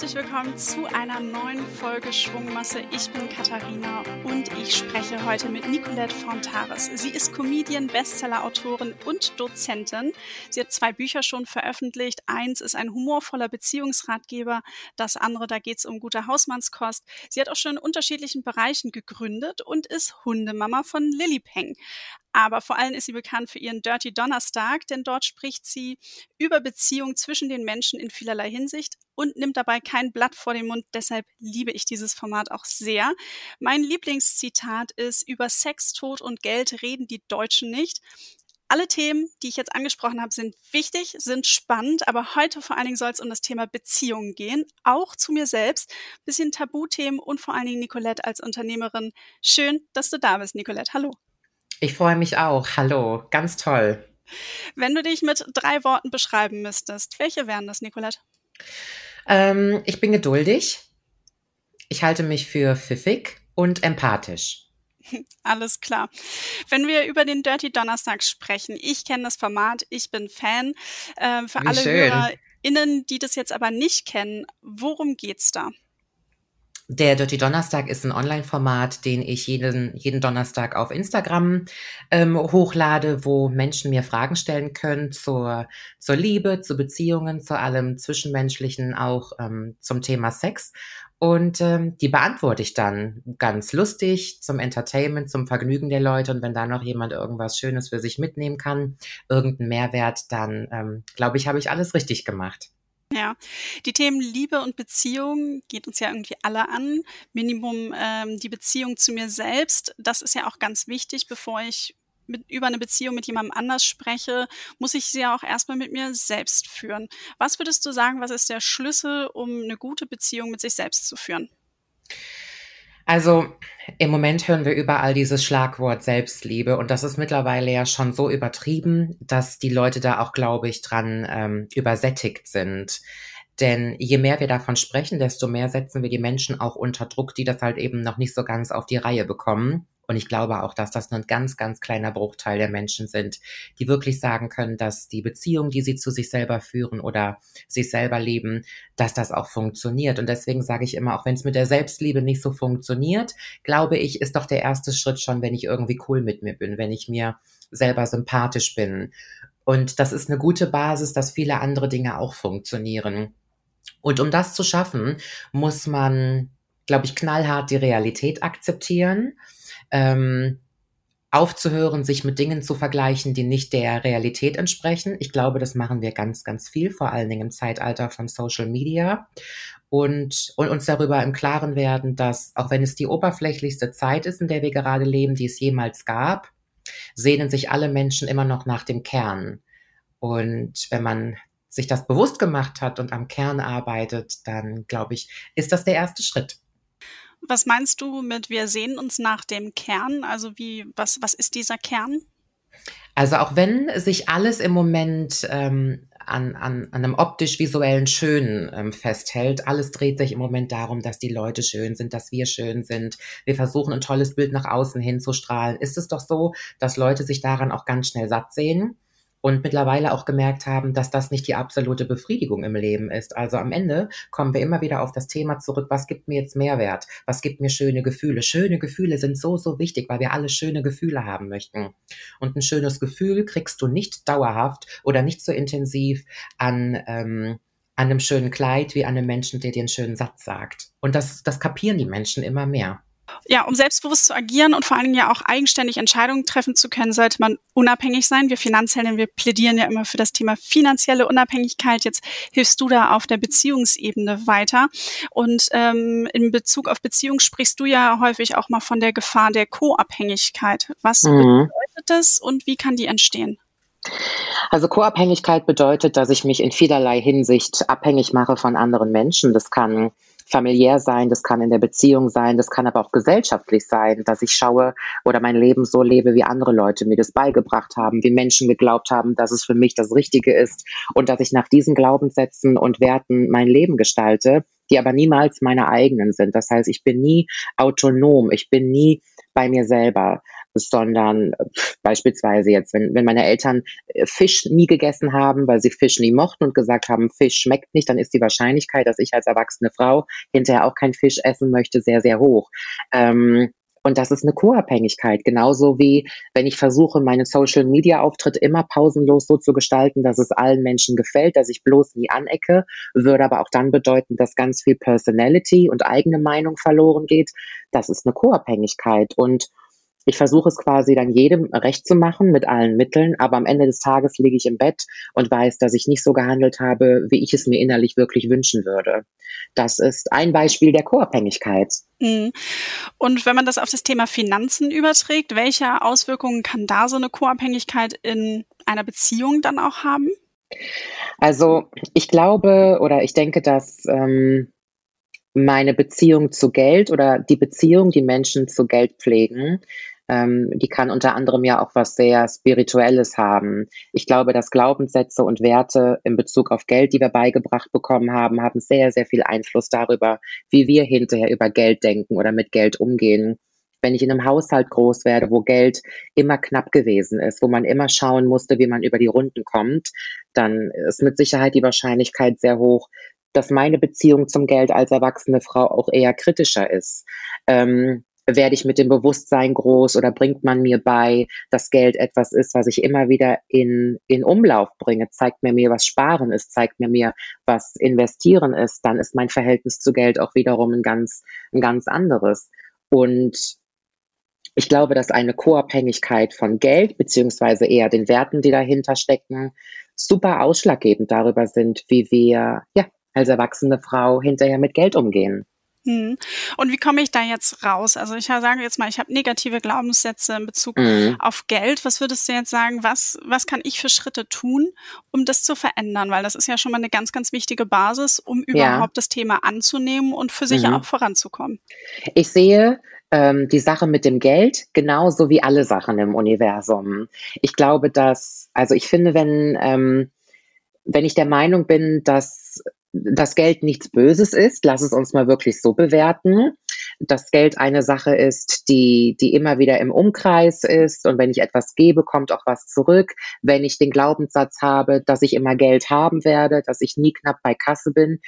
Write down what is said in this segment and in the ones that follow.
herzlich willkommen zu einer neuen Folge Schwungmasse. Ich bin Katharina und ich spreche heute mit Nicolette Fontares. Sie ist Comedian, Bestseller-Autorin und Dozentin. Sie hat zwei Bücher schon veröffentlicht. Eins ist ein humorvoller Beziehungsratgeber, das andere, da geht es um gute Hausmannskost. Sie hat auch schon in unterschiedlichen Bereichen gegründet und ist Hundemama von Lillipeng. Aber vor allem ist sie bekannt für ihren Dirty Donnerstag, denn dort spricht sie über Beziehungen zwischen den Menschen in vielerlei Hinsicht und nimmt dabei kein Blatt vor den Mund. Deshalb liebe ich dieses Format auch sehr. Mein Lieblingszitat ist, über Sex, Tod und Geld reden die Deutschen nicht. Alle Themen, die ich jetzt angesprochen habe, sind wichtig, sind spannend, aber heute vor allen Dingen soll es um das Thema Beziehungen gehen, auch zu mir selbst, bisschen Tabuthemen und vor allen Dingen Nicolette als Unternehmerin. Schön, dass du da bist, Nicolette. Hallo. Ich freue mich auch. Hallo, ganz toll. Wenn du dich mit drei Worten beschreiben müsstest, welche wären das, Nicolette? Ähm, ich bin geduldig. Ich halte mich für pfiffig und empathisch. Alles klar. Wenn wir über den Dirty Donnerstag sprechen, ich kenne das Format, ich bin Fan. Äh, für Wie alle schön. HörerInnen, die das jetzt aber nicht kennen, worum geht's da? Der Dirty Donnerstag ist ein Online-Format, den ich jeden, jeden Donnerstag auf Instagram ähm, hochlade, wo Menschen mir Fragen stellen können zur, zur Liebe, zu Beziehungen, zu allem Zwischenmenschlichen, auch ähm, zum Thema Sex. Und ähm, die beantworte ich dann ganz lustig zum Entertainment, zum Vergnügen der Leute. Und wenn da noch jemand irgendwas Schönes für sich mitnehmen kann, irgendeinen Mehrwert, dann ähm, glaube ich, habe ich alles richtig gemacht. Ja, die Themen Liebe und Beziehung geht uns ja irgendwie alle an. Minimum ähm, die Beziehung zu mir selbst, das ist ja auch ganz wichtig, bevor ich mit, über eine Beziehung mit jemandem anders spreche, muss ich sie ja auch erstmal mit mir selbst führen. Was würdest du sagen, was ist der Schlüssel, um eine gute Beziehung mit sich selbst zu führen? Also im Moment hören wir überall dieses Schlagwort Selbstliebe und das ist mittlerweile ja schon so übertrieben, dass die Leute da auch, glaube ich, dran ähm, übersättigt sind. Denn je mehr wir davon sprechen, desto mehr setzen wir die Menschen auch unter Druck, die das halt eben noch nicht so ganz auf die Reihe bekommen. Und ich glaube auch, dass das nur ein ganz, ganz kleiner Bruchteil der Menschen sind, die wirklich sagen können, dass die Beziehung, die sie zu sich selber führen oder sich selber leben, dass das auch funktioniert. Und deswegen sage ich immer, auch wenn es mit der Selbstliebe nicht so funktioniert, glaube ich, ist doch der erste Schritt schon, wenn ich irgendwie cool mit mir bin, wenn ich mir selber sympathisch bin. Und das ist eine gute Basis, dass viele andere Dinge auch funktionieren. Und um das zu schaffen, muss man, glaube ich, knallhart die Realität akzeptieren ähm, aufzuhören, sich mit Dingen zu vergleichen, die nicht der Realität entsprechen. Ich glaube, das machen wir ganz, ganz viel, vor allen Dingen im Zeitalter von Social Media. Und, und uns darüber im Klaren werden, dass auch wenn es die oberflächlichste Zeit ist, in der wir gerade leben, die es jemals gab, sehnen sich alle Menschen immer noch nach dem Kern. Und wenn man sich das bewusst gemacht hat und am Kern arbeitet, dann glaube ich, ist das der erste Schritt. Was meinst du mit wir sehen uns nach dem Kern? Also wie, was, was ist dieser Kern? Also auch wenn sich alles im Moment ähm, an, an, an einem optisch-visuellen Schönen ähm, festhält. Alles dreht sich im Moment darum, dass die Leute schön sind, dass wir schön sind. Wir versuchen ein tolles Bild nach außen hinzustrahlen. Ist es doch so, dass Leute sich daran auch ganz schnell satt sehen und mittlerweile auch gemerkt haben, dass das nicht die absolute Befriedigung im Leben ist. Also am Ende kommen wir immer wieder auf das Thema zurück, was gibt mir jetzt Mehrwert? Was gibt mir schöne Gefühle? Schöne Gefühle sind so, so wichtig, weil wir alle schöne Gefühle haben möchten. Und ein schönes Gefühl kriegst du nicht dauerhaft oder nicht so intensiv an, ähm, an einem schönen Kleid wie an einem Menschen, der dir einen schönen Satz sagt. Und das, das kapieren die Menschen immer mehr. Ja, um selbstbewusst zu agieren und vor allen Dingen ja auch eigenständig Entscheidungen treffen zu können, sollte man unabhängig sein. Wir Finanzhelden, wir plädieren ja immer für das Thema finanzielle Unabhängigkeit. Jetzt hilfst du da auf der Beziehungsebene weiter. Und ähm, in Bezug auf Beziehung sprichst du ja häufig auch mal von der Gefahr der Co-Abhängigkeit. Was mhm. bedeutet das und wie kann die entstehen? Also Co-Abhängigkeit bedeutet, dass ich mich in vielerlei Hinsicht abhängig mache von anderen Menschen. Das kann familiär sein, das kann in der Beziehung sein, das kann aber auch gesellschaftlich sein, dass ich schaue oder mein Leben so lebe, wie andere Leute mir das beigebracht haben, wie Menschen geglaubt haben, dass es für mich das Richtige ist und dass ich nach diesen Glaubenssätzen und Werten mein Leben gestalte, die aber niemals meine eigenen sind. Das heißt, ich bin nie autonom, ich bin nie bei mir selber. Sondern beispielsweise jetzt, wenn, wenn meine Eltern äh, Fisch nie gegessen haben, weil sie Fisch nie mochten und gesagt haben, Fisch schmeckt nicht, dann ist die Wahrscheinlichkeit, dass ich als erwachsene Frau hinterher auch kein Fisch essen möchte, sehr, sehr hoch. Ähm, und das ist eine Co-Abhängigkeit, genauso wie wenn ich versuche, meinen Social-Media-Auftritt immer pausenlos so zu gestalten, dass es allen Menschen gefällt, dass ich bloß nie anecke, würde aber auch dann bedeuten, dass ganz viel Personality und eigene Meinung verloren geht. Das ist eine Co-Abhängigkeit. Und ich versuche es quasi dann jedem recht zu machen mit allen Mitteln, aber am Ende des Tages liege ich im Bett und weiß, dass ich nicht so gehandelt habe, wie ich es mir innerlich wirklich wünschen würde. Das ist ein Beispiel der Co-Abhängigkeit. Mhm. Und wenn man das auf das Thema Finanzen überträgt, welche Auswirkungen kann da so eine Co-Abhängigkeit in einer Beziehung dann auch haben? Also ich glaube oder ich denke, dass ähm, meine Beziehung zu Geld oder die Beziehung, die Menschen zu Geld pflegen, ähm, die kann unter anderem ja auch was sehr Spirituelles haben. Ich glaube, dass Glaubenssätze und Werte in Bezug auf Geld, die wir beigebracht bekommen haben, haben sehr, sehr viel Einfluss darüber, wie wir hinterher über Geld denken oder mit Geld umgehen wenn ich in einem Haushalt groß werde, wo Geld immer knapp gewesen ist, wo man immer schauen musste, wie man über die Runden kommt, dann ist mit Sicherheit die Wahrscheinlichkeit sehr hoch, dass meine Beziehung zum Geld als erwachsene Frau auch eher kritischer ist. Ähm, werde ich mit dem Bewusstsein groß oder bringt man mir bei, dass Geld etwas ist, was ich immer wieder in, in Umlauf bringe, zeigt mir mir, was Sparen ist, zeigt mir mir, was Investieren ist, dann ist mein Verhältnis zu Geld auch wiederum ein ganz, ein ganz anderes. Und ich glaube, dass eine Co-Abhängigkeit von Geld, beziehungsweise eher den Werten, die dahinter stecken, super ausschlaggebend darüber sind, wie wir, ja, als erwachsene Frau hinterher mit Geld umgehen. Mhm. Und wie komme ich da jetzt raus? Also ich sage jetzt mal, ich habe negative Glaubenssätze in Bezug mhm. auf Geld. Was würdest du jetzt sagen, was, was kann ich für Schritte tun, um das zu verändern? Weil das ist ja schon mal eine ganz, ganz wichtige Basis, um überhaupt ja. das Thema anzunehmen und für sich mhm. auch voranzukommen. Ich sehe ähm, die Sache mit dem Geld genauso wie alle Sachen im Universum. Ich glaube, dass, also ich finde, wenn, ähm, wenn ich der Meinung bin, dass das Geld nichts Böses ist, lass es uns mal wirklich so bewerten, dass Geld eine Sache ist, die, die immer wieder im Umkreis ist und wenn ich etwas gebe, kommt auch was zurück. Wenn ich den Glaubenssatz habe, dass ich immer Geld haben werde, dass ich nie knapp bei Kasse bin,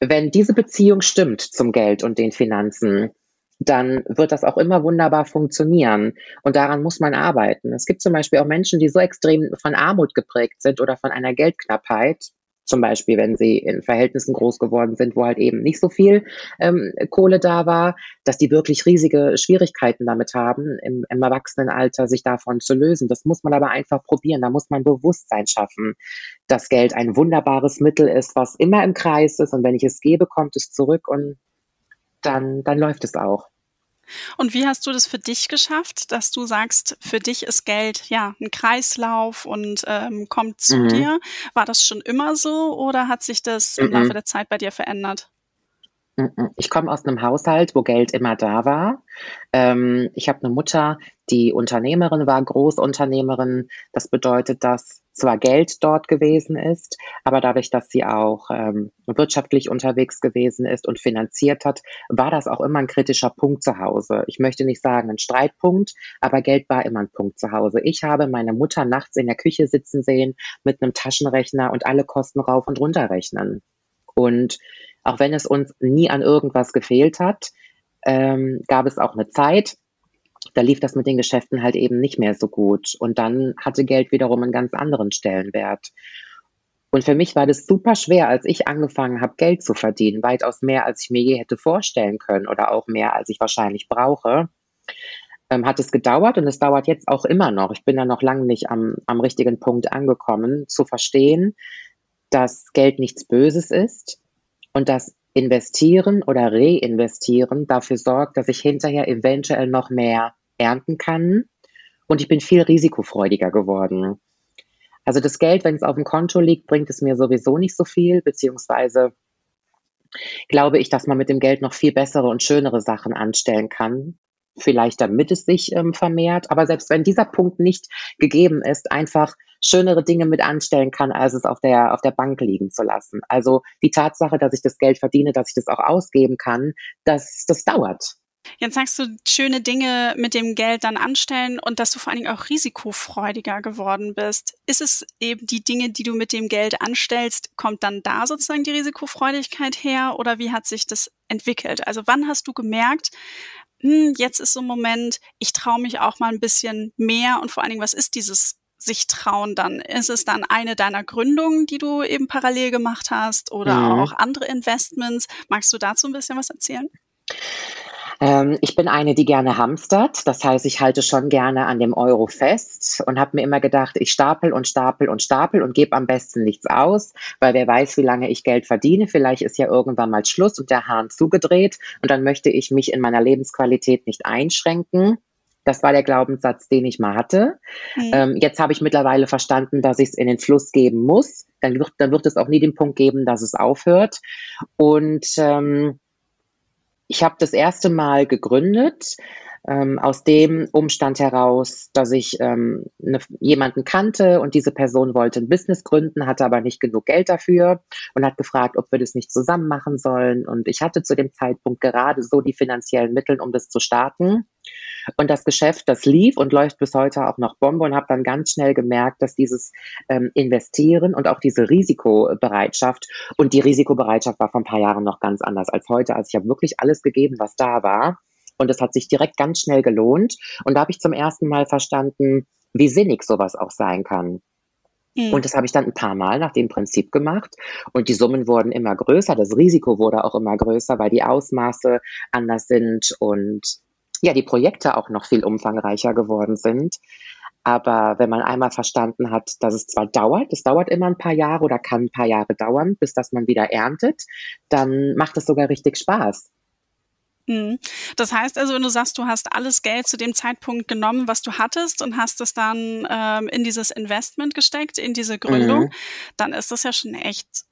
wenn diese Beziehung stimmt zum Geld und den Finanzen, dann wird das auch immer wunderbar funktionieren. Und daran muss man arbeiten. Es gibt zum Beispiel auch Menschen, die so extrem von Armut geprägt sind oder von einer Geldknappheit, zum Beispiel, wenn sie in Verhältnissen groß geworden sind, wo halt eben nicht so viel ähm, Kohle da war, dass die wirklich riesige Schwierigkeiten damit haben, im, im Erwachsenenalter sich davon zu lösen. Das muss man aber einfach probieren. Da muss man Bewusstsein schaffen, dass Geld ein wunderbares Mittel ist, was immer im Kreis ist und wenn ich es gebe, kommt es zurück und dann, dann läuft es auch. Und wie hast du das für dich geschafft, dass du sagst, für dich ist Geld ja ein Kreislauf und ähm, kommt zu mhm. dir? War das schon immer so oder hat sich das im Laufe mhm. der Zeit bei dir verändert? Ich komme aus einem Haushalt, wo Geld immer da war. Ähm, ich habe eine Mutter, die Unternehmerin war, Großunternehmerin. Das bedeutet, dass zwar Geld dort gewesen ist, aber dadurch, dass sie auch ähm, wirtschaftlich unterwegs gewesen ist und finanziert hat, war das auch immer ein kritischer Punkt zu Hause. Ich möchte nicht sagen ein Streitpunkt, aber Geld war immer ein Punkt zu Hause. Ich habe meine Mutter nachts in der Küche sitzen sehen mit einem Taschenrechner und alle Kosten rauf und runter rechnen. Und auch wenn es uns nie an irgendwas gefehlt hat, ähm, gab es auch eine Zeit, da lief das mit den Geschäften halt eben nicht mehr so gut. Und dann hatte Geld wiederum einen ganz anderen Stellenwert. Und für mich war das super schwer, als ich angefangen habe, Geld zu verdienen, weitaus mehr, als ich mir je hätte vorstellen können oder auch mehr, als ich wahrscheinlich brauche. Ähm, hat es gedauert und es dauert jetzt auch immer noch. Ich bin da noch lange nicht am, am richtigen Punkt angekommen, zu verstehen, dass Geld nichts Böses ist und dass Investieren oder Reinvestieren dafür sorgt, dass ich hinterher eventuell noch mehr ernten kann. Und ich bin viel risikofreudiger geworden. Also das Geld, wenn es auf dem Konto liegt, bringt es mir sowieso nicht so viel, beziehungsweise glaube ich, dass man mit dem Geld noch viel bessere und schönere Sachen anstellen kann. Vielleicht damit es sich ähm, vermehrt. Aber selbst wenn dieser Punkt nicht gegeben ist, einfach schönere Dinge mit anstellen kann, als es auf der, auf der Bank liegen zu lassen. Also die Tatsache, dass ich das Geld verdiene, dass ich das auch ausgeben kann, das, das dauert. Jetzt sagst du, schöne Dinge mit dem Geld dann anstellen und dass du vor allen Dingen auch risikofreudiger geworden bist. Ist es eben die Dinge, die du mit dem Geld anstellst, kommt dann da sozusagen die Risikofreudigkeit her oder wie hat sich das entwickelt? Also wann hast du gemerkt, hm, jetzt ist so ein Moment, ich traue mich auch mal ein bisschen mehr und vor allen Dingen, was ist dieses sich trauen dann? Ist es dann eine deiner Gründungen, die du eben parallel gemacht hast oder mhm. auch andere Investments? Magst du dazu ein bisschen was erzählen? Ähm, ich bin eine, die gerne hamstert. Das heißt, ich halte schon gerne an dem Euro fest und habe mir immer gedacht, ich stapel und stapel und stapel und gebe am besten nichts aus, weil wer weiß, wie lange ich Geld verdiene. Vielleicht ist ja irgendwann mal Schluss und der Hahn zugedreht und dann möchte ich mich in meiner Lebensqualität nicht einschränken. Das war der Glaubenssatz, den ich mal hatte. Mhm. Ähm, jetzt habe ich mittlerweile verstanden, dass ich es in den Fluss geben muss. Dann wird, dann wird es auch nie den Punkt geben, dass es aufhört. Und ähm, ich habe das erste Mal gegründet ähm, aus dem Umstand heraus, dass ich ähm, ne, jemanden kannte und diese Person wollte ein Business gründen, hatte aber nicht genug Geld dafür und hat gefragt, ob wir das nicht zusammen machen sollen. Und ich hatte zu dem Zeitpunkt gerade so die finanziellen Mittel, um das zu starten. Und das Geschäft, das lief und läuft bis heute auch noch Bombe und habe dann ganz schnell gemerkt, dass dieses ähm, Investieren und auch diese Risikobereitschaft und die Risikobereitschaft war vor ein paar Jahren noch ganz anders als heute. Also ich habe wirklich alles gegeben, was da war. Und es hat sich direkt ganz schnell gelohnt. Und da habe ich zum ersten Mal verstanden, wie sinnig sowas auch sein kann. Mhm. Und das habe ich dann ein paar Mal nach dem Prinzip gemacht. Und die Summen wurden immer größer, das Risiko wurde auch immer größer, weil die Ausmaße anders sind und ja, die Projekte auch noch viel umfangreicher geworden sind. Aber wenn man einmal verstanden hat, dass es zwar dauert, es dauert immer ein paar Jahre oder kann ein paar Jahre dauern, bis dass man wieder erntet, dann macht es sogar richtig Spaß. Mhm. Das heißt also, wenn du sagst, du hast alles Geld zu dem Zeitpunkt genommen, was du hattest und hast es dann ähm, in dieses Investment gesteckt, in diese Gründung, mhm. dann ist das ja schon echt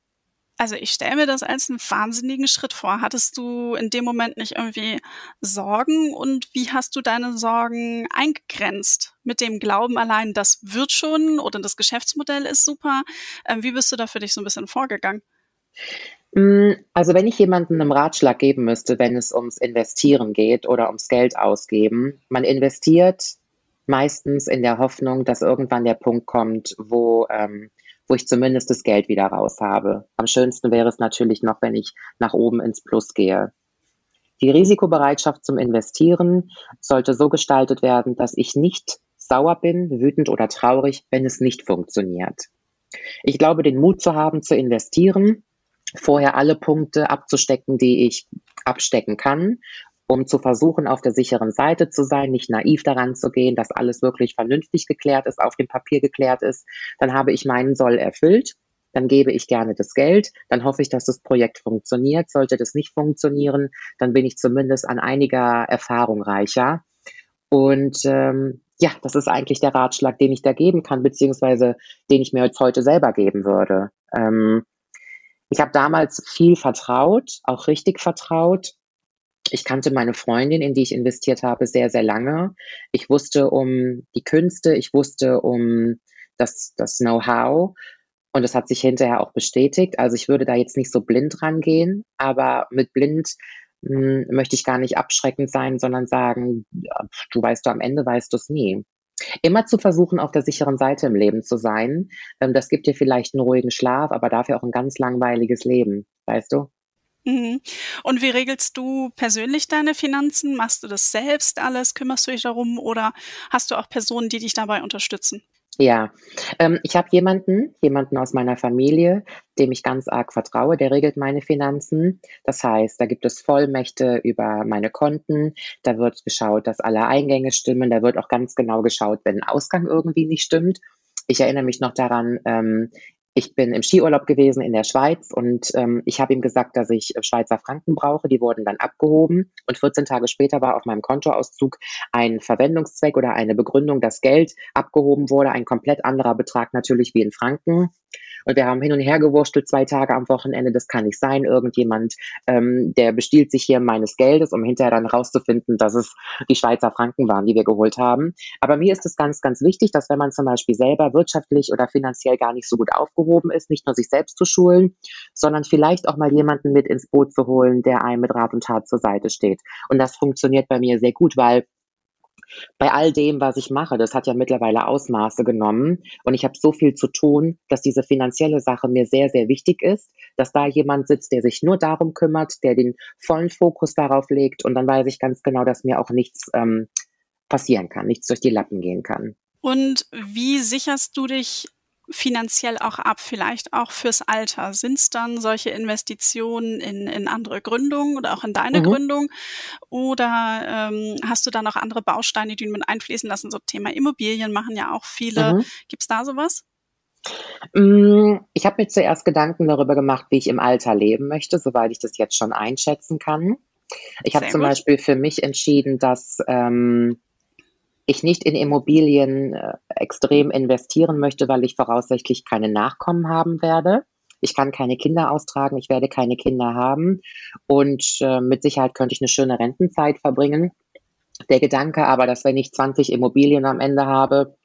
also ich stelle mir das als einen wahnsinnigen Schritt vor. Hattest du in dem Moment nicht irgendwie Sorgen und wie hast du deine Sorgen eingegrenzt? Mit dem Glauben allein, das wird schon oder das Geschäftsmodell ist super. Ähm, wie bist du da für dich so ein bisschen vorgegangen? Mm, also wenn ich jemandem einen Ratschlag geben müsste, wenn es ums Investieren geht oder ums Geld ausgeben, man investiert meistens in der Hoffnung, dass irgendwann der Punkt kommt, wo ähm, wo ich zumindest das Geld wieder raus habe. Am schönsten wäre es natürlich noch, wenn ich nach oben ins Plus gehe. Die Risikobereitschaft zum Investieren sollte so gestaltet werden, dass ich nicht sauer bin, wütend oder traurig, wenn es nicht funktioniert. Ich glaube, den Mut zu haben, zu investieren, vorher alle Punkte abzustecken, die ich abstecken kann um zu versuchen, auf der sicheren Seite zu sein, nicht naiv daran zu gehen, dass alles wirklich vernünftig geklärt ist, auf dem Papier geklärt ist, dann habe ich meinen Soll erfüllt. Dann gebe ich gerne das Geld, dann hoffe ich, dass das Projekt funktioniert. Sollte das nicht funktionieren, dann bin ich zumindest an einiger Erfahrung reicher. Und ähm, ja, das ist eigentlich der Ratschlag, den ich da geben kann, beziehungsweise den ich mir jetzt heute selber geben würde. Ähm, ich habe damals viel vertraut, auch richtig vertraut ich kannte meine Freundin, in die ich investiert habe, sehr, sehr lange. Ich wusste um die Künste, ich wusste um das, das Know-how und es hat sich hinterher auch bestätigt. Also ich würde da jetzt nicht so blind rangehen, aber mit blind mh, hm, möchte ich gar nicht abschreckend sein, sondern sagen, du weißt du, am Ende weißt du es nie. Immer zu versuchen, auf der sicheren Seite im Leben zu sein, ähm, das gibt dir vielleicht einen ruhigen Schlaf, aber dafür auch ein ganz langweiliges Leben, weißt du? Mhm. Und wie regelst du persönlich deine Finanzen? Machst du das selbst alles? Kümmerst du dich darum oder hast du auch Personen, die dich dabei unterstützen? Ja, ähm, ich habe jemanden, jemanden aus meiner Familie, dem ich ganz arg vertraue, der regelt meine Finanzen. Das heißt, da gibt es Vollmächte über meine Konten, da wird geschaut, dass alle Eingänge stimmen, da wird auch ganz genau geschaut, wenn ein Ausgang irgendwie nicht stimmt. Ich erinnere mich noch daran, ähm, ich bin im Skiurlaub gewesen in der Schweiz und ähm, ich habe ihm gesagt, dass ich äh, Schweizer Franken brauche. Die wurden dann abgehoben und 14 Tage später war auf meinem Kontoauszug ein Verwendungszweck oder eine Begründung, dass Geld abgehoben wurde, ein komplett anderer Betrag natürlich wie in Franken. Und wir haben hin und her gewurschtelt zwei Tage am Wochenende. Das kann nicht sein. Irgendjemand, ähm, der bestiehlt sich hier meines Geldes, um hinterher dann rauszufinden, dass es die Schweizer Franken waren, die wir geholt haben. Aber mir ist es ganz, ganz wichtig, dass wenn man zum Beispiel selber wirtschaftlich oder finanziell gar nicht so gut aufgehoben ist, nicht nur sich selbst zu schulen, sondern vielleicht auch mal jemanden mit ins Boot zu holen, der einem mit Rat und Tat zur Seite steht. Und das funktioniert bei mir sehr gut, weil bei all dem, was ich mache, das hat ja mittlerweile Ausmaße genommen. Und ich habe so viel zu tun, dass diese finanzielle Sache mir sehr, sehr wichtig ist, dass da jemand sitzt, der sich nur darum kümmert, der den vollen Fokus darauf legt. Und dann weiß ich ganz genau, dass mir auch nichts ähm, passieren kann, nichts durch die Lappen gehen kann. Und wie sicherst du dich finanziell auch ab, vielleicht auch fürs Alter? Sind es dann solche Investitionen in, in andere Gründungen oder auch in deine mhm. Gründung? Oder ähm, hast du da noch andere Bausteine, die du mit einfließen lassen? So Thema Immobilien machen ja auch viele. Mhm. Gibt es da sowas? Mm, ich habe mir zuerst Gedanken darüber gemacht, wie ich im Alter leben möchte, soweit ich das jetzt schon einschätzen kann. Ich habe zum Beispiel für mich entschieden, dass ähm, ich nicht in Immobilien äh, extrem investieren möchte, weil ich voraussichtlich keine Nachkommen haben werde. Ich kann keine Kinder austragen, ich werde keine Kinder haben und äh, mit Sicherheit könnte ich eine schöne Rentenzeit verbringen. Der Gedanke aber, dass wenn ich 20 Immobilien am Ende habe,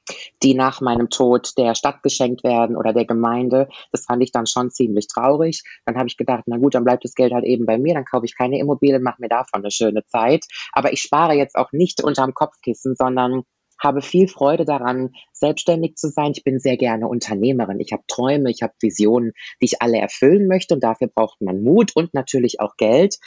die nach meinem Tod der Stadt geschenkt werden oder der Gemeinde, das fand ich dann schon ziemlich traurig. Dann habe ich gedacht, na gut, dann bleibt das Geld halt eben bei mir, dann kaufe ich keine Immobilien, mache mir davon eine schöne Zeit. Aber ich spare jetzt auch nicht unterm Kopfkissen, sondern habe viel Freude daran, selbstständig zu sein. Ich bin sehr gerne Unternehmerin. Ich habe Träume, ich habe Visionen, die ich alle erfüllen möchte. Und dafür braucht man Mut und natürlich auch Geld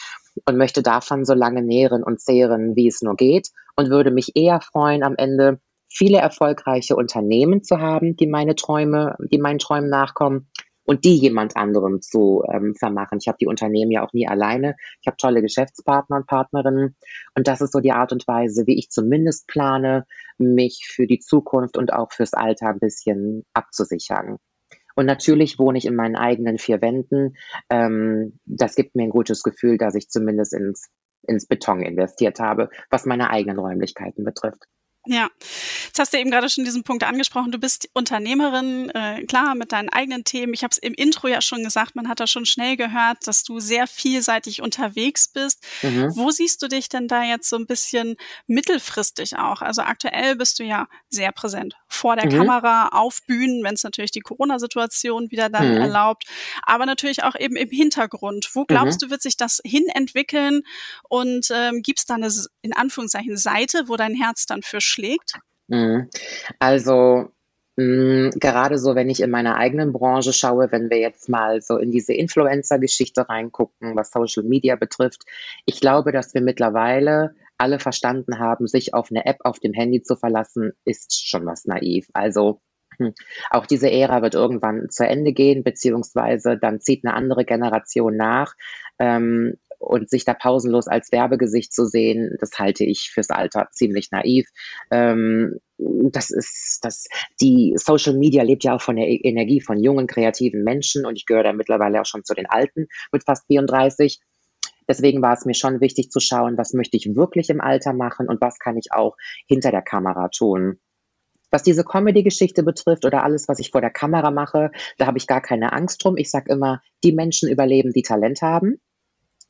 und möchte davon so lange nähren und zehren, wie es nur geht. Und würde mich eher freuen, am Ende viele erfolgreiche Unternehmen zu haben, die meine Träume, die meinen Träumen nachkommen und die jemand anderem zu ähm, vermachen. Ich habe die Unternehmen ja auch nie alleine. Ich habe tolle Geschäftspartner und Partnerinnen und das ist so die Art und Weise, wie ich zumindest plane, mich für die Zukunft und auch fürs Alter ein bisschen abzusichern. Und natürlich wohne ich in meinen eigenen vier Wänden. Ähm, das gibt mir ein gutes Gefühl, dass ich zumindest ins, ins Beton investiert habe, was meine eigenen Räumlichkeiten betrifft. Ja, jetzt hast du eben gerade schon diesen Punkt angesprochen. Du bist Unternehmerin, äh, klar, mit deinen eigenen Themen. Ich habe es im Intro ja schon gesagt, man hat da schon schnell gehört, dass du sehr vielseitig unterwegs bist. Mhm. Wo siehst du dich denn da jetzt so ein bisschen mittelfristig auch? Also aktuell bist du ja sehr präsent vor der mhm. Kamera, auf Bühnen, wenn es natürlich die Corona-Situation wieder dann mhm. erlaubt, aber natürlich auch eben im Hintergrund. Wo glaubst mhm. du, wird sich das hin entwickeln? Und ähm, gibt es da eine, in Anführungszeichen, Seite, wo dein Herz dann für schlägt? Mhm. Also mh, mm, gerade so, wenn ich in meiner eigenen Branche schaue, wenn wir jetzt mal so in diese Influencer-Geschichte reingucken, was Social Media betrifft, ich glaube, dass wir mittlerweile alle verstanden haben, sich auf eine App auf dem Handy zu verlassen, ist schon was naiv. Also hm, auch diese Ära wird irgendwann zu Ende gehen, beziehungsweise dann zieht eine andere Generation nach. Ähm, und sich da pausenlos als Werbegesicht zu sehen, das halte ich fürs Alter ziemlich naiv. Ähm, das ist, das, die Social Media lebt ja auch von der e-, Energie von jungen, kreativen Menschen und ich gehöre da mittlerweile auch schon zu den Alten mit fast 34. Deswegen war es mir schon wichtig zu schauen, was möchte ich wirklich im Alter machen und was kann ich auch hinter der Kamera tun. Was diese Comedy-Geschichte betrifft oder alles, was ich vor der Kamera mache, da habe ich gar keine Angst drum. Ich sage immer, die Menschen überleben, die Talent haben.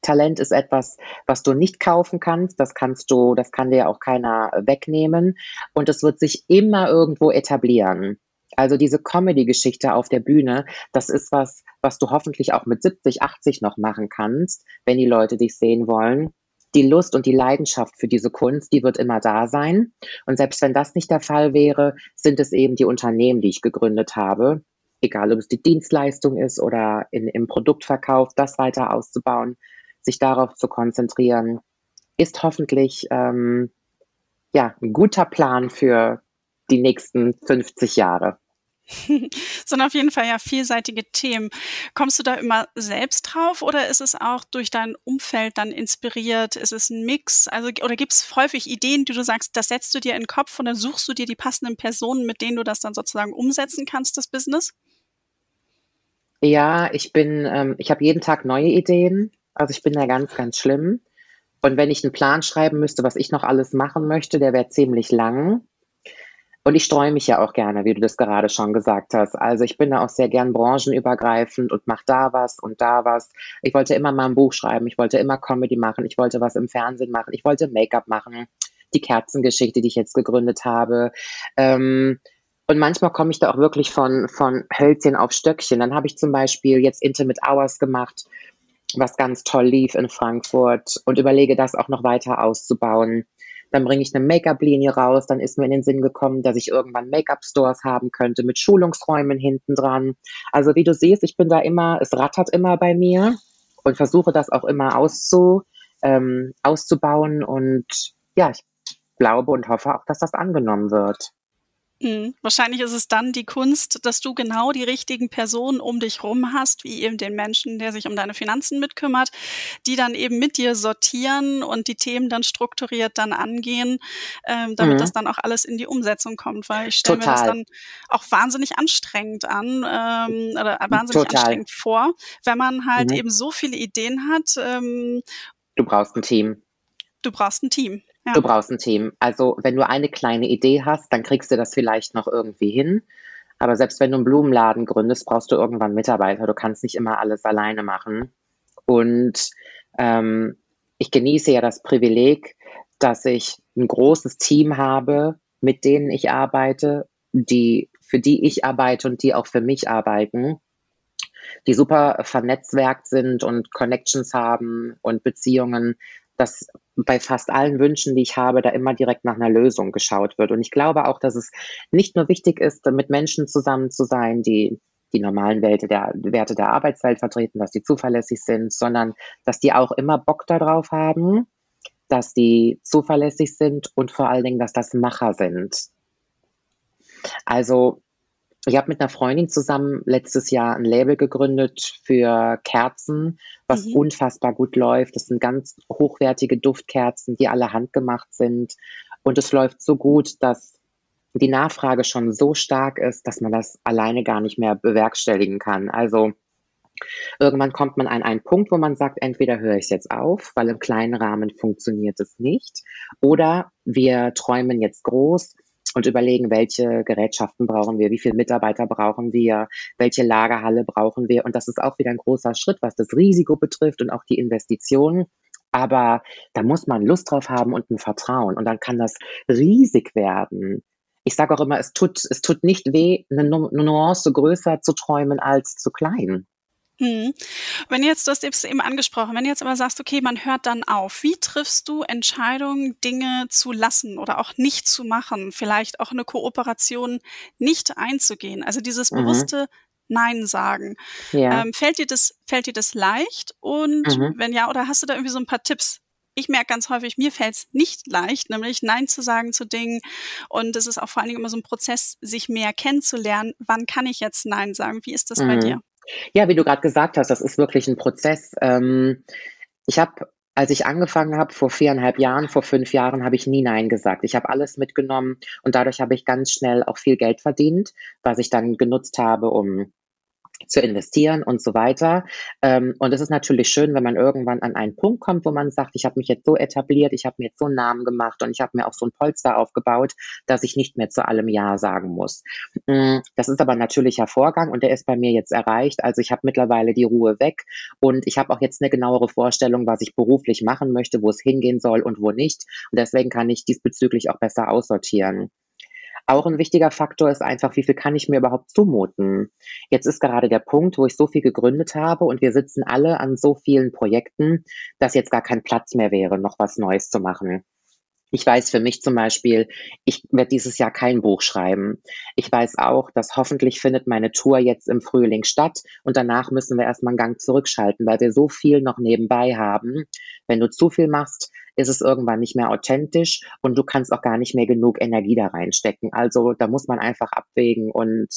Talent ist etwas, was du nicht kaufen kannst. Das kannst du, das kann dir auch keiner wegnehmen. Und es wird sich immer irgendwo etablieren. Also diese Comedy-Geschichte auf der Bühne, das ist was, was du hoffentlich auch mit 70, 80 noch machen kannst, wenn die Leute dich sehen wollen. Die Lust und die Leidenschaft für diese Kunst, die wird immer da sein. Und selbst wenn das nicht der Fall wäre, sind es eben die Unternehmen, die ich gegründet habe, egal ob es die Dienstleistung ist oder in, im Produktverkauf, das weiter auszubauen, sich darauf zu konzentrieren, ist hoffentlich ähm, ja, ein guter Plan für die nächsten 50 Jahre. sind auf jeden Fall ja vielseitige Themen. Kommst du da immer selbst drauf oder ist es auch durch dein Umfeld dann inspiriert? Ist es ein Mix? Also, oder gibt es häufig Ideen, die du sagst, das setzt du dir in den Kopf und dann suchst du dir die passenden Personen, mit denen du das dann sozusagen umsetzen kannst, das Business? Ja, ich bin, ähm, ich habe jeden Tag neue Ideen. Also ich bin da ganz, ganz schlimm. Und wenn ich einen Plan schreiben müsste, was ich noch alles machen möchte, der wäre ziemlich lang. Und ich streue mich ja auch gerne, wie du das gerade schon gesagt hast. Also ich bin da auch sehr gern branchenübergreifend und mache da was und da was. Ich wollte immer mal ein Buch schreiben, ich wollte immer Comedy machen, ich wollte was im Fernsehen machen, ich wollte Make-up machen, die Kerzengeschichte, die ich jetzt gegründet habe. Ähm, und manchmal komme ich da auch wirklich von, von Hölzchen auf Stöckchen. Dann habe ich zum Beispiel jetzt Intimate Hours gemacht, was ganz toll lief in Frankfurt und überlege das auch noch weiter auszubauen. Dann bringe ich eine Make-up-Linie raus. Dann ist mir in den Sinn gekommen, dass ich irgendwann Make-up-Stores haben könnte mit Schulungsräumen hinten dran. Also wie du siehst, ich bin da immer, es rattert immer bei mir und versuche das auch immer auszu, ähm, auszubauen. Und ja, ich glaube und hoffe auch, dass das angenommen wird. Mhm. Wahrscheinlich ist es dann die Kunst, dass du genau die richtigen Personen um dich rum hast, wie eben den Menschen, der sich um deine Finanzen mitkümmert, die dann eben mit dir sortieren und die Themen dann strukturiert dann angehen, ähm, damit mhm. das dann auch alles in die Umsetzung kommt. Weil ich stelle mir das dann auch wahnsinnig anstrengend an ähm, oder wahnsinnig Total. anstrengend vor, wenn man halt mhm. eben so viele Ideen hat. Ähm, du brauchst ein Team. Du brauchst ein Team. Ja. Du brauchst ein Team. Also wenn du eine kleine Idee hast, dann kriegst du das vielleicht noch irgendwie hin. Aber selbst wenn du einen Blumenladen gründest, brauchst du irgendwann Mitarbeiter. Du kannst nicht immer alles alleine machen. Und ähm, ich genieße ja das Privileg, dass ich ein großes Team habe, mit denen ich arbeite, die, für die ich arbeite und die auch für mich arbeiten, die super vernetzwerkt sind und Connections haben und Beziehungen, dass bei fast allen Wünschen, die ich habe, da immer direkt nach einer Lösung geschaut wird. Und ich glaube auch, dass es nicht nur wichtig ist, mit Menschen zusammen zu sein, die die normalen Werte der, Werte der Arbeitswelt vertreten, dass die zuverlässig sind, sondern dass die auch immer Bock darauf haben, dass die zuverlässig sind und vor allen Dingen, dass das Macher sind. Also ich habe mit einer Freundin zusammen letztes Jahr ein Label gegründet für Kerzen, was mhm. unfassbar gut läuft. Das sind ganz hochwertige Duftkerzen, die alle handgemacht sind. Und es läuft so gut, dass die Nachfrage schon so stark ist, dass man das alleine gar nicht mehr bewerkstelligen kann. Also irgendwann kommt man an einen Punkt, wo man sagt, entweder höre ich es jetzt auf, weil im kleinen Rahmen funktioniert es nicht, oder wir träumen jetzt groß und überlegen, welche Gerätschaften brauchen wir, wie viele Mitarbeiter brauchen wir, welche Lagerhalle brauchen wir. Und das ist auch wieder ein großer Schritt, was das Risiko betrifft und auch die Investitionen. Aber da muss man Lust drauf haben und ein Vertrauen. Und dann kann das riesig werden. Ich sage auch immer, es tut, es tut nicht weh, eine Nuance größer zu träumen als zu klein. Hm. Wenn jetzt, du hast es eben angesprochen, wenn du jetzt aber sagst, okay, man hört dann auf, wie triffst du Entscheidungen, Dinge zu lassen oder auch nicht zu machen, vielleicht auch eine Kooperation nicht einzugehen? Also dieses mhm. bewusste Nein sagen. Ja. Ähm, fällt dir das, fällt dir das leicht? Und mhm. wenn ja, oder hast du da irgendwie so ein paar Tipps? Ich merke ganz häufig, mir fällt es nicht leicht, nämlich Nein zu sagen zu Dingen. Und es ist auch vor allen Dingen immer so ein Prozess, sich mehr kennenzulernen. Wann kann ich jetzt Nein sagen? Wie ist das mhm. bei dir? Ja, wie du gerade gesagt hast, das ist wirklich ein Prozess. Ähm, ich habe, als ich angefangen habe, vor viereinhalb Jahren, vor fünf Jahren, habe ich nie Nein gesagt. Ich habe alles mitgenommen und dadurch habe ich ganz schnell auch viel Geld verdient, was ich dann genutzt habe, um zu investieren und so weiter. Ähm, und es ist natürlich schön, wenn man irgendwann an einen Punkt kommt, wo man sagt, ich habe mich jetzt so etabliert, ich habe mir jetzt so einen Namen gemacht und ich habe mir auch so ein Polster aufgebaut, dass ich nicht mehr zu allem Ja sagen muss. Mm, das ist aber ein natürlicher Vorgang und der ist bei mir jetzt erreicht. Also ich habe mittlerweile die Ruhe weg und ich habe auch jetzt eine genauere Vorstellung, was ich beruflich machen möchte, wo es hingehen soll und wo nicht. Und deswegen kann ich diesbezüglich auch besser aussortieren. Auch ein wichtiger Faktor ist einfach, wie viel kann ich mir überhaupt zumuten? Jetzt ist gerade der Punkt, wo ich so viel gegründet habe und wir sitzen alle an so vielen Projekten, dass jetzt gar kein Platz mehr wäre, noch was Neues zu machen. Ich weiß für mich zum Beispiel, ich werde dieses Jahr kein Buch schreiben. Ich weiß auch, dass hoffentlich findet meine Tour jetzt im Frühling statt und danach müssen wir erstmal einen Gang zurückschalten, weil wir so viel noch nebenbei haben. Wenn du zu viel machst, ist es irgendwann nicht mehr authentisch und du kannst auch gar nicht mehr genug Energie da reinstecken. Also da muss man einfach abwägen und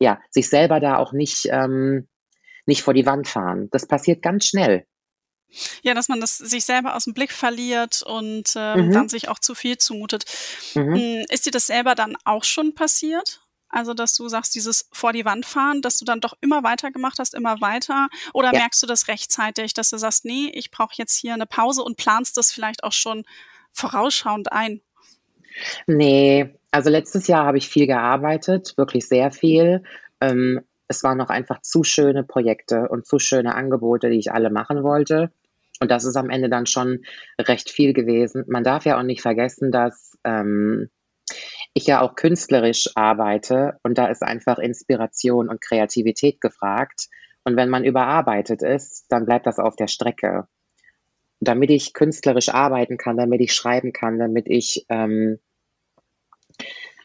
ja, sich selber da auch nicht, ähm, nicht vor die Wand fahren. Das passiert ganz schnell. Ja, dass man das sich selber aus dem Blick verliert und ähm, mhm. dann sich auch zu viel zumutet. Mhm. Hm, ist dir das selber dann auch schon passiert? Also, dass du sagst, dieses vor die Wand fahren, dass du dann doch immer weiter gemacht hast, immer weiter? Oder ja. merkst du das rechtzeitig, dass du sagst, nee, ich brauche jetzt hier eine Pause und planst das vielleicht auch schon vorausschauend ein? Nee, also letztes Jahr habe ich viel gearbeitet, wirklich sehr viel. Ähm, es waren noch einfach zu schöne Projekte und zu schöne Angebote, die ich alle machen wollte. Und das ist am Ende dann schon recht viel gewesen. Man darf ja auch nicht vergessen, dass ähm, ich ja auch künstlerisch arbeite und da ist einfach Inspiration und Kreativität gefragt. Und wenn man überarbeitet ist, dann bleibt das auf der Strecke. Damit ich künstlerisch arbeiten kann, damit ich schreiben kann, damit ich ähm,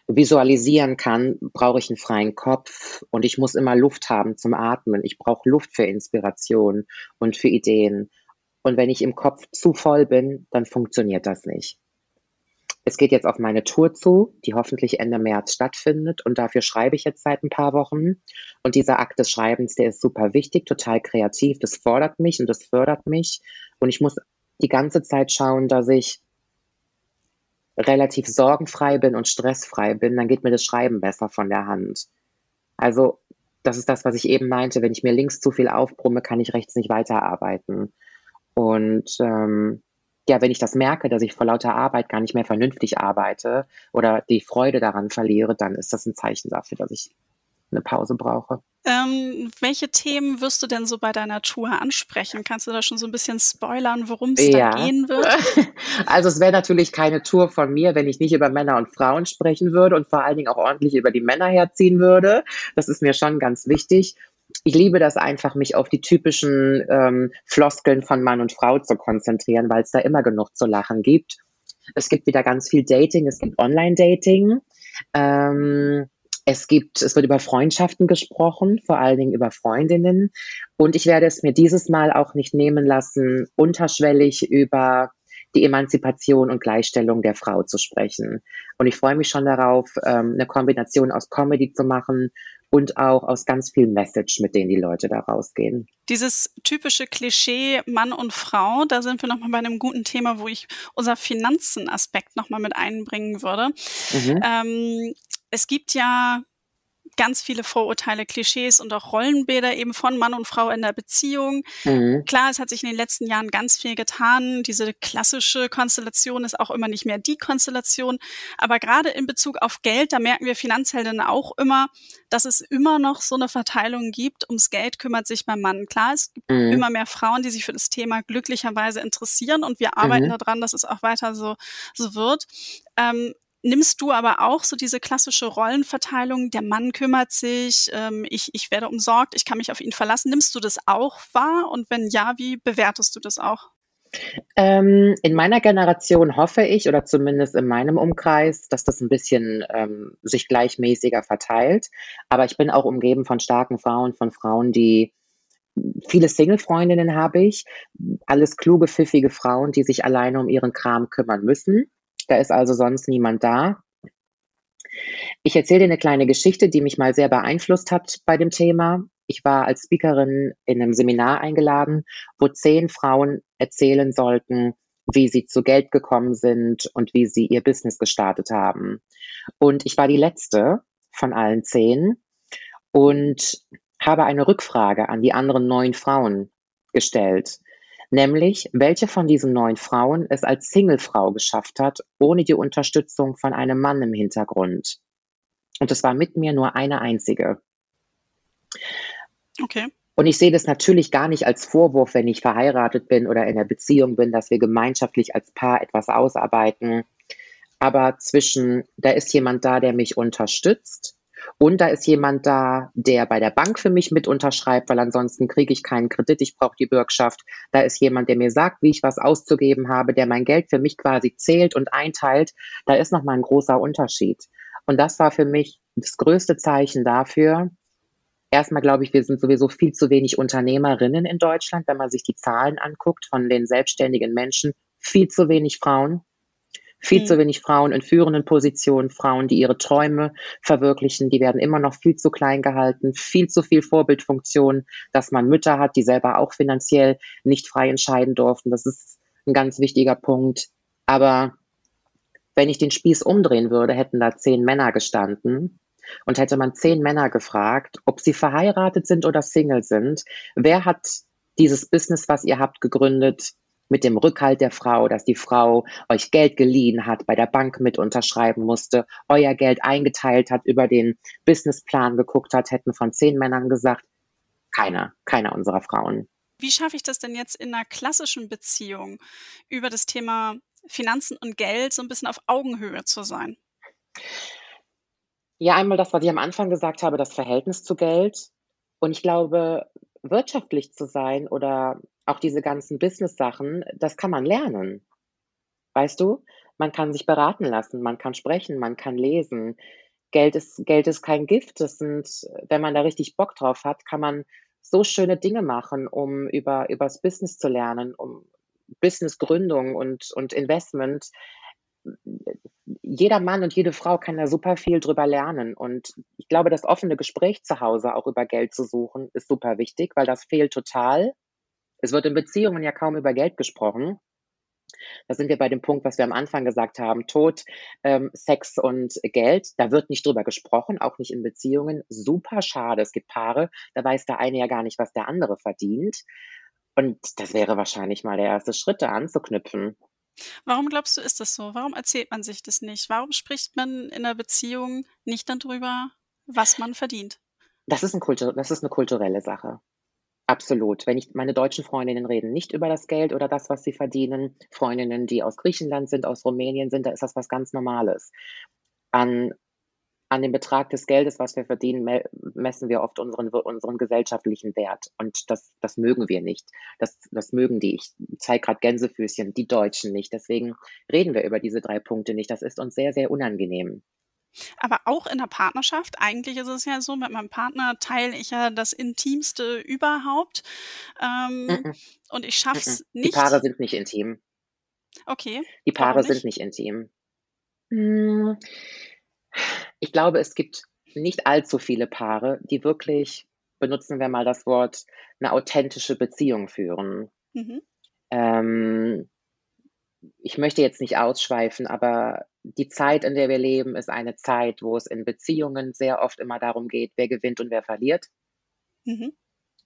visualisieren kann, brauche ich einen freien Kopf und ich muss immer Luft haben zum Atmen. Ich brauche Luft für Inspiration und für Ideen. Und wenn ich im Kopf zu voll bin, dann funktioniert das nicht. Es geht jetzt auf meine Tour zu, die hoffentlich Ende März stattfindet. Und dafür schreibe ich jetzt seit ein paar Wochen. Und dieser Akt des Schreibens, der ist super wichtig, total kreativ. Das fordert mich und das fördert mich. Und ich muss die ganze Zeit schauen, dass ich relativ sorgenfrei bin und stressfrei bin. Dann geht mir das Schreiben besser von der Hand. Also, das ist das, was ich eben meinte. Wenn ich mir links zu viel aufbrumme, kann ich rechts nicht weiterarbeiten. Und ähm, ja, wenn ich das merke, dass ich vor lauter Arbeit gar nicht mehr vernünftig arbeite oder die Freude daran verliere, dann ist das ein Zeichen dafür, dass ich eine Pause brauche. Ähm, welche Themen wirst du denn so bei deiner Tour ansprechen? Kannst du da schon so ein bisschen spoilern, worum es ja. da gehen wird? Also es wäre natürlich keine Tour von mir, wenn ich nicht über Männer und Frauen sprechen würde und vor allen Dingen auch ordentlich über die Männer herziehen würde. Das ist mir schon ganz wichtig ich liebe das einfach, mich auf die typischen ähm, Floskeln von Mann und Frau zu konzentrieren, weil es da immer genug zu lachen gibt. Es gibt wieder ganz viel Dating, es gibt Online-Dating. Ähm, es gibt, es wird über Freundschaften gesprochen, vor allen Dingen über Freundinnen. Und ich werde es mir dieses Mal auch nicht nehmen lassen, unterschwellig über die Emanzipation und Gleichstellung der Frau zu sprechen. Und ich freue mich schon darauf, ähm, eine Kombination aus Comedy zu machen und auch aus ganz viel Message, mit denen die Leute da rausgehen. Dieses typische Klischee Mann und Frau, da sind wir nochmal bei einem guten Thema, wo ich unser Finanzenaspekt nochmal mit einbringen würde. Mhm. Ähm, es gibt ja ganz viele Vorurteile, Klischees und auch Rollenbilder eben von Mann und Frau in der Beziehung. Mhm. Klar, es hat sich in den letzten Jahren ganz viel getan. Diese klassische Konstellation ist auch immer nicht mehr die Konstellation. Aber gerade in Bezug auf Geld, da merken wir Finanzheldinnen auch immer, dass es immer noch so eine Verteilung gibt. Ums Geld kümmert sich beim Mann. Klar, es gibt mhm. immer mehr Frauen, die sich für das Thema glücklicherweise interessieren und wir arbeiten mhm. daran, dass es auch weiter so, so wird. Ähm, Nimmst du aber auch so diese klassische Rollenverteilung, der Mann kümmert sich, ähm, ich, ich werde umsorgt, ich kann mich auf ihn verlassen. Nimmst du das auch wahr? Und wenn ja, wie bewertest du das auch? Ähm, in meiner Generation hoffe ich, oder zumindest in meinem Umkreis, dass das ein bisschen ähm, sich gleichmäßiger verteilt. Aber ich bin auch umgeben von starken Frauen, von Frauen, die viele Single-Freundinnen habe ich, alles kluge, pfiffige Frauen, die sich alleine um ihren Kram kümmern müssen. Da ist also sonst niemand da. Ich erzähle dir eine kleine Geschichte, die mich mal sehr beeinflusst hat bei dem Thema. Ich war als Speakerin in einem Seminar eingeladen, wo zehn Frauen erzählen sollten, wie sie zu Geld gekommen sind und wie sie ihr Business gestartet haben. Und ich war die letzte von allen zehn und habe eine Rückfrage an die anderen neun Frauen gestellt nämlich welche von diesen neun Frauen es als Singlefrau geschafft hat, ohne die Unterstützung von einem Mann im Hintergrund. Und es war mit mir nur eine einzige. Okay. Und ich sehe das natürlich gar nicht als Vorwurf, wenn ich verheiratet bin oder in einer Beziehung bin, dass wir gemeinschaftlich als Paar etwas ausarbeiten. Aber zwischen, da ist jemand da, der mich unterstützt und da ist jemand da, der bei der Bank für mich mit unterschreibt, weil ansonsten kriege ich keinen Kredit, ich brauche die Bürgschaft. Da ist jemand, der mir sagt, wie ich was auszugeben habe, der mein Geld für mich quasi zählt und einteilt. Da ist nochmal ein großer Unterschied. Und das war für mich das größte Zeichen dafür. Erstmal glaube ich, wir sind sowieso viel zu wenig Unternehmerinnen in Deutschland, wenn man sich die Zahlen anguckt von den selbstständigen Menschen. Viel zu wenig Frauen. Viel mhm. zu wenig Frauen in führenden Positionen, Frauen, die ihre Träume verwirklichen, die werden immer noch viel zu klein gehalten, viel zu viel Vorbildfunktion, dass man Mütter hat, die selber auch finanziell nicht frei entscheiden durften. Das ist ein ganz wichtiger Punkt. Aber wenn ich den Spieß umdrehen würde, hätten da zehn Männer gestanden und hätte man zehn Männer gefragt, ob sie verheiratet sind oder Single sind, wer hat dieses Business, was ihr habt, gegründet, mit dem Rückhalt der Frau, dass die Frau euch Geld geliehen hat, bei der Bank mit unterschreiben musste, euer Geld eingeteilt hat, über den Businessplan geguckt hat, hätten von zehn Männern gesagt, keiner, keiner unserer Frauen. Wie schaffe ich das denn jetzt in einer klassischen Beziehung über das Thema Finanzen und Geld so ein bisschen auf Augenhöhe zu sein? Ja, einmal das, was ich am Anfang gesagt habe, das Verhältnis zu Geld. Und ich glaube, wirtschaftlich zu sein oder auch diese ganzen Business-Sachen, das kann man lernen. Weißt du? Man kann sich beraten lassen, man kann sprechen, man kann lesen. Geld ist, Geld ist kein Gift. Das sind, wenn man da richtig Bock drauf hat, kann man so schöne Dinge machen, um über, übers Business zu lernen, um Businessgründung und, und Investment. Jeder Mann und jede Frau kann da super viel drüber lernen. Und ich glaube, das offene Gespräch zu Hause auch über Geld zu suchen, ist super wichtig, weil das fehlt total. Es wird in Beziehungen ja kaum über Geld gesprochen. Da sind wir bei dem Punkt, was wir am Anfang gesagt haben, Tod, ähm, Sex und Geld. Da wird nicht drüber gesprochen, auch nicht in Beziehungen. Super schade. Es gibt Paare, da weiß der eine ja gar nicht, was der andere verdient. Und das wäre wahrscheinlich mal der erste Schritt, da anzuknüpfen. Warum glaubst du, ist das so? Warum erzählt man sich das nicht? Warum spricht man in einer Beziehung nicht darüber, was man verdient? Das ist, ein Kultur das ist eine kulturelle Sache. Absolut. Wenn ich meine deutschen Freundinnen reden nicht über das Geld oder das, was sie verdienen. Freundinnen, die aus Griechenland sind, aus Rumänien sind, da ist das was ganz Normales. An, an dem Betrag des Geldes, was wir verdienen, me messen wir oft unseren, unseren gesellschaftlichen Wert. Und das, das mögen wir nicht. Das, das mögen die. Ich zeige gerade Gänsefüßchen, die Deutschen nicht. Deswegen reden wir über diese drei Punkte nicht. Das ist uns sehr, sehr unangenehm. Aber auch in der Partnerschaft, eigentlich ist es ja so, mit meinem Partner teile ich ja das Intimste überhaupt. Ähm, mm -mm. Und ich schaffe es mm nicht. Die Paare sind nicht intim. Okay. Die Paare nicht? sind nicht intim. Hm. Ich glaube, es gibt nicht allzu viele Paare, die wirklich, benutzen wir mal das Wort, eine authentische Beziehung führen. Mhm. Ähm, ich möchte jetzt nicht ausschweifen, aber die Zeit, in der wir leben, ist eine Zeit, wo es in Beziehungen sehr oft immer darum geht, wer gewinnt und wer verliert. Mhm.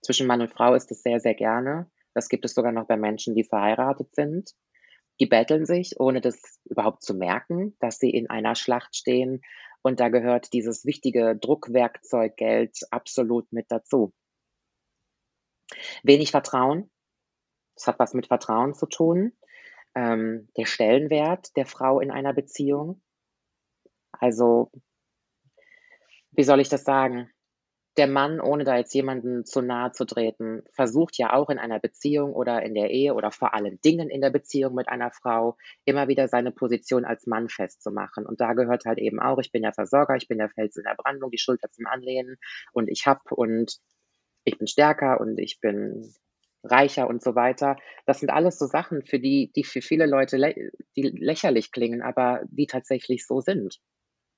Zwischen Mann und Frau ist es sehr, sehr gerne. Das gibt es sogar noch bei Menschen, die verheiratet sind. Die betteln sich, ohne das überhaupt zu merken, dass sie in einer Schlacht stehen. Und da gehört dieses wichtige Druckwerkzeug Geld absolut mit dazu. Wenig Vertrauen. Das hat was mit Vertrauen zu tun ähm, der Stellenwert der Frau in einer Beziehung. Also, wie soll ich das sagen? Der Mann, ohne da jetzt jemanden zu nahe zu treten, versucht ja auch in einer Beziehung oder in der Ehe oder vor allen Dingen in der Beziehung mit einer Frau immer wieder seine Position als Mann festzumachen. Und da gehört halt eben auch, ich bin der Versorger, ich bin der Fels in der Brandung, die Schulter zum Anlehnen und ich hab und ich bin stärker und ich bin reicher und so weiter. Das sind alles so Sachen, für die, die für viele Leute lä die lächerlich klingen, aber die tatsächlich so sind.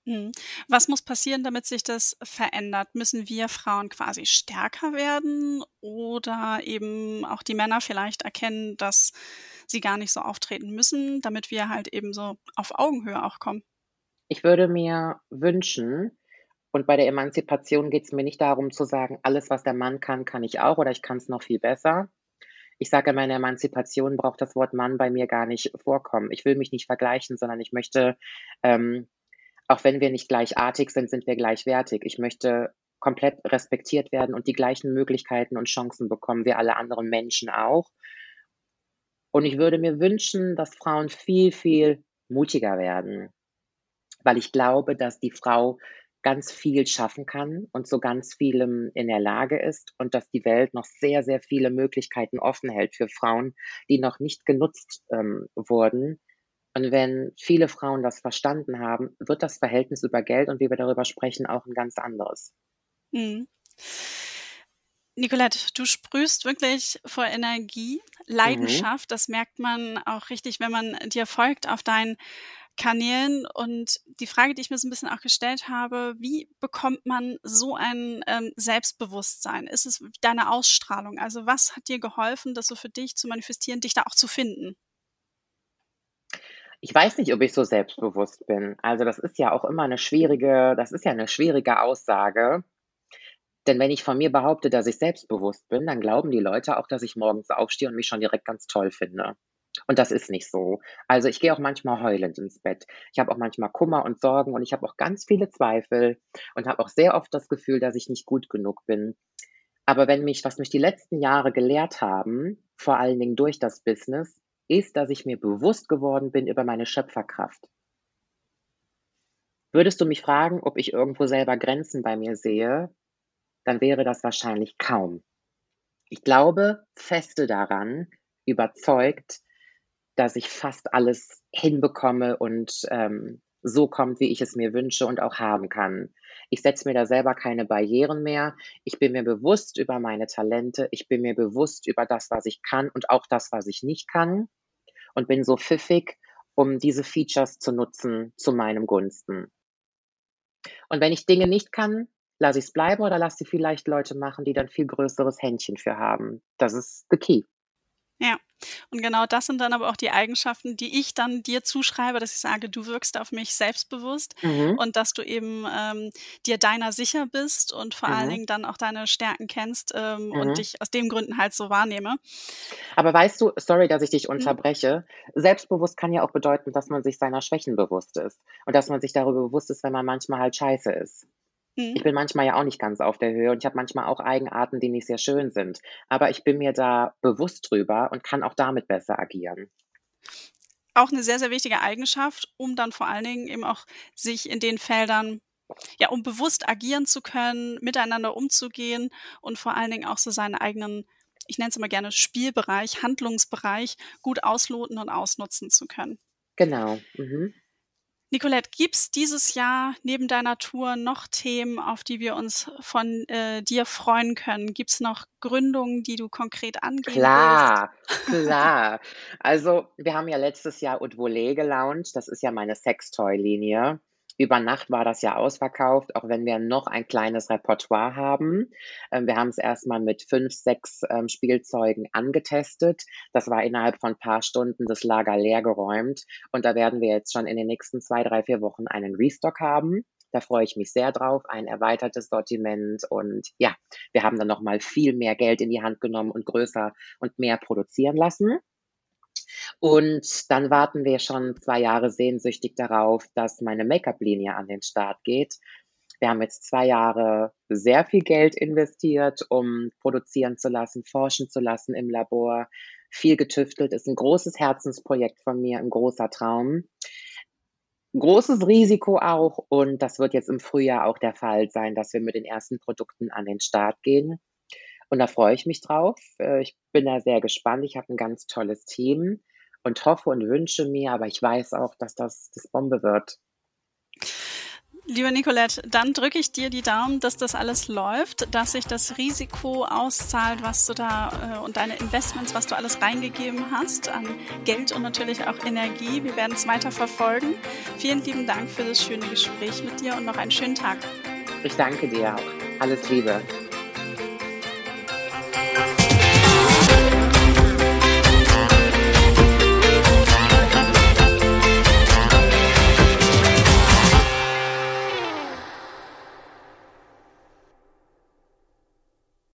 Mhm. Was muss passieren, damit sich das verändert? Müssen wir Frauen quasi stärker werden oder eben auch die Männer vielleicht erkennen, dass sie gar nicht so auftreten müssen, damit wir halt eben so auf Augenhöhe auch kommen? Ich würde mir wünschen, und bei der Emanzipation geht es mir nicht darum zu sagen, alles, was der Mann kann, kann ich auch oder ich kann es noch viel besser. Ich sage, meine Emanzipation braucht das Wort Mann bei mir gar nicht vorkommen. Ich will mich nicht vergleichen, sondern ich möchte, ähm, auch wenn wir nicht gleichartig sind, sind wir gleichwertig. Ich möchte komplett respektiert werden und die gleichen Möglichkeiten und Chancen bekommen wie alle anderen Menschen auch. Und ich würde mir wünschen, dass Frauen viel, viel mutiger werden, weil ich glaube, dass die Frau ganz viel schaffen kann und zu ganz vielem in der Lage ist und dass die Welt noch sehr, sehr viele Möglichkeiten offen hält für Frauen, die noch nicht genutzt ähm, wurden. Und wenn viele Frauen das verstanden haben, wird das Verhältnis über Geld und wie wir darüber sprechen auch ein ganz anderes. Mhm. Nicolette, du sprühst wirklich vor Energie, mhm. Leidenschaft. Mhm. Das merkt man auch richtig, wenn man dir folgt auf deinen Kanälen. Und die Frage, die ich mir so ein bisschen auch gestellt habe, wie bekommt man so ein ähm, Selbstbewusstsein? Ist es deine Ausstrahlung? Also was hat dir geholfen, das so für dich zu manifestieren, dich da auch zu finden? Ich weiß nicht, ob ich so selbstbewusst bin. Also das ist ja auch immer eine schwierige, das ist ja eine schwierige Aussage. Denn wenn ich von mir behaupte, dass ich selbstbewusst bin, dann glauben die Leute auch, dass ich morgens aufstehe und mich schon direkt ganz toll finde. Und das ist nicht so. Also ich gehe auch manchmal heulend ins Bett. Ich habe auch manchmal Kummer und Sorgen und ich habe auch ganz viele Zweifel und habe auch sehr oft das Gefühl, dass ich nicht gut genug bin. Aber wenn mich, was mich die letzten Jahre gelehrt haben, vor allen Dingen durch das Business, ist, dass ich mir bewusst geworden bin über meine Schöpferkraft. Würdest du mich fragen, ob ich irgendwo selber Grenzen bei mir sehe, dann wäre das wahrscheinlich kaum. Ich glaube feste daran, überzeugt, dass ich fast alles hinbekomme und ähm, so kommt, wie ich es mir wünsche und auch haben kann. Ich setze mir da selber keine Barrieren mehr. Ich bin mir bewusst über meine Talente. Ich bin mir bewusst über das, was ich kann und auch das, was ich nicht kann. Und bin so pfiffig, um diese Features zu nutzen zu meinem Gunsten. Und wenn ich Dinge nicht kann, lasse ich es bleiben oder lasse sie vielleicht Leute machen, die dann viel größeres Händchen für haben. Das ist the key. Ja, und genau das sind dann aber auch die Eigenschaften, die ich dann dir zuschreibe, dass ich sage, du wirkst auf mich selbstbewusst Mhm. und dass du eben ähm, dir deiner sicher bist und vor allen Mhm. Dingen dann auch deine Stärken kennst ähm, und Mhm. dich aus dem Gründen halt so wahrnehme. Aber weißt du, sorry, dass ich dich Mhm. unterbreche. Selbstbewusst kann ja auch bedeuten, dass man sich seiner Schwächen bewusst ist und dass man sich darüber bewusst ist, wenn man manchmal halt scheiße ist. Mhm. Ich bin manchmal ja auch nicht ganz auf der Höhe und ich habe manchmal auch Eigenarten, die nicht sehr schön sind. Aber ich bin mir da bewusst drüber und kann auch damit besser agieren. Auch eine sehr, sehr wichtige Eigenschaft, um dann vor allen Dingen eben auch sich in den Feldern ja, um bewusst agieren zu können, miteinander umzugehen und vor allen Dingen auch so seinen eigenen, ich nenne es immer gerne Spielbereich, Handlungsbereich gut ausloten und ausnutzen zu können. Genau. Mhm. Nicolette, gibt's dieses Jahr neben deiner Tour noch Themen, auf die wir uns von äh, dir freuen können? Gibt's noch Gründungen, die du konkret angehen willst? Klar, klar. Also, wir haben ja letztes Jahr Haute Volée gelauncht. Das ist ja meine Sextoy-Linie. Über Nacht war das ja ausverkauft, auch wenn wir noch ein kleines Repertoire haben. Ähm, wir haben es erstmal mit fünf, sechs ähm, Spielzeugen angetestet. Das war innerhalb von ein paar Stunden das Lager leer geräumt. Und da werden wir jetzt schon in den nächsten zwei, drei, vier Wochen einen Restock haben. Da freue ich mich sehr drauf. Ein erweitertes Sortiment. Und ja, wir haben dann nochmal viel mehr Geld in die Hand genommen und größer und mehr produzieren lassen. Und dann warten wir schon zwei Jahre sehnsüchtig darauf, dass meine Make-up-Linie an den Start geht. Wir haben jetzt zwei Jahre sehr viel Geld investiert, um produzieren zu lassen, forschen zu lassen im Labor. Viel getüftelt, ist ein großes Herzensprojekt von mir, ein großer Traum. Großes Risiko auch und das wird jetzt im Frühjahr auch der Fall sein, dass wir mit den ersten Produkten an den Start gehen. Und da freue ich mich drauf. Äh, ich bin da sehr gespannt. Ich habe ein ganz tolles Team und hoffe und wünsche mir, aber ich weiß auch, dass das das Bombe wird. Liebe Nicolette, dann drücke ich dir die Daumen, dass das alles läuft, dass sich das Risiko auszahlt, was du da äh, und deine Investments, was du alles reingegeben hast an Geld und natürlich auch Energie. Wir werden es weiter verfolgen. Vielen lieben Dank für das schöne Gespräch mit dir und noch einen schönen Tag. Ich danke dir auch. Alles Liebe.